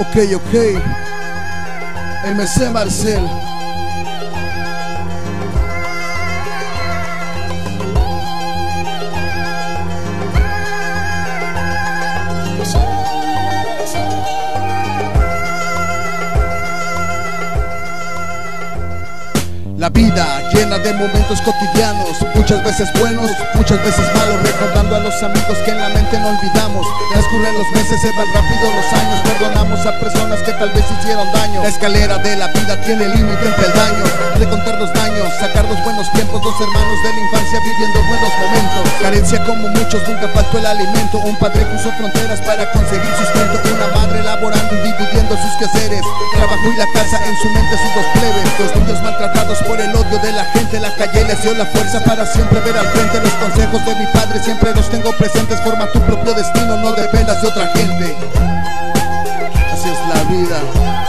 Ok, ok. MC Marcel. La vida llena de momentos cotidianos, muchas veces buenos, muchas veces malos, recordando a los amigos que en la mente no olvidamos. Transcurren los meses, se van rápido los años, perdonamos a personas que tal vez hicieron daño. La escalera de la vida tiene límite entre el daño, recontar los daños, sacar los buenos tiempos, dos hermanos de la infancia viviendo buenos momentos. Carencia como muchos, nunca faltó el alimento, un padre puso fronteras para conseguir sustento, una madre laborando y dividiendo sus quehaceres, trabajo y la casa en su mente sus dos plebes, los niños maltratados por el odio de la gente. La calle les dio la fuerza para siempre ver al frente. Los consejos de mi padre siempre los tengo presentes. Forma tu propio destino, no dependas de otra gente. Así es la vida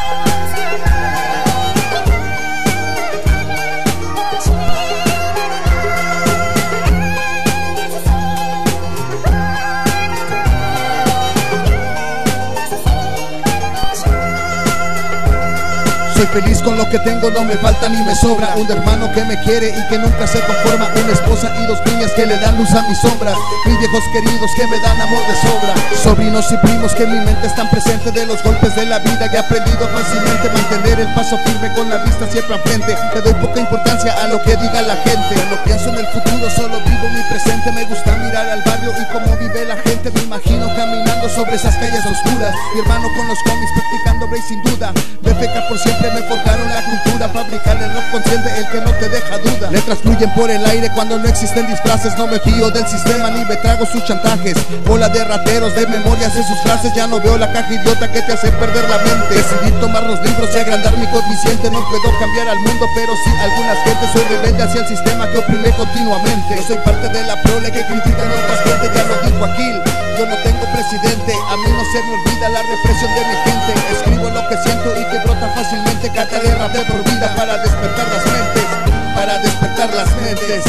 Soy feliz con lo que tengo, no me falta ni me sobra. Un hermano que me quiere y que nunca se conforma. Una esposa y dos niñas que le dan luz a mi sombra. Mis viejos queridos que me dan amor de sobra. Sobrinos y primos que en mi mente están presentes. De los golpes de la vida que he aprendido fácilmente. Mantener el paso firme con la vista siempre a frente. Te doy poca importancia a lo que diga la gente. No pienso en el futuro, solo vivo mi presente. Me gusta mirar al barrio y cómo vive la gente. Me imagino caminando sobre esas calles oscuras. Mi hermano con los cómics practicando break sin duda. BFK por siempre me forjaron la cultura. Fabricar el rock consciente, el que no te deja duda. Letras fluyen por el aire cuando no existen disfraces. No me fío del sistema ni me trago sus chantajes. Bola de rateros, de memorias de sus frases. Ya no veo la caja idiota que te hace perder la mente. Decidí tomar los libros y agrandar mi coeficiente No puedo cambiar al mundo, pero sí algunas gentes. Soy rebelde hacia el sistema que oprime continuamente. No soy parte de la prole que critican otras gente Ya lo dijo Aquil, yo no tengo presidente. A mí no se me olvida la represión de mi gente. Escribo lo que siento y que brota fácilmente. Cata de rap de por vida para despertar las mentes Para despertar las mentes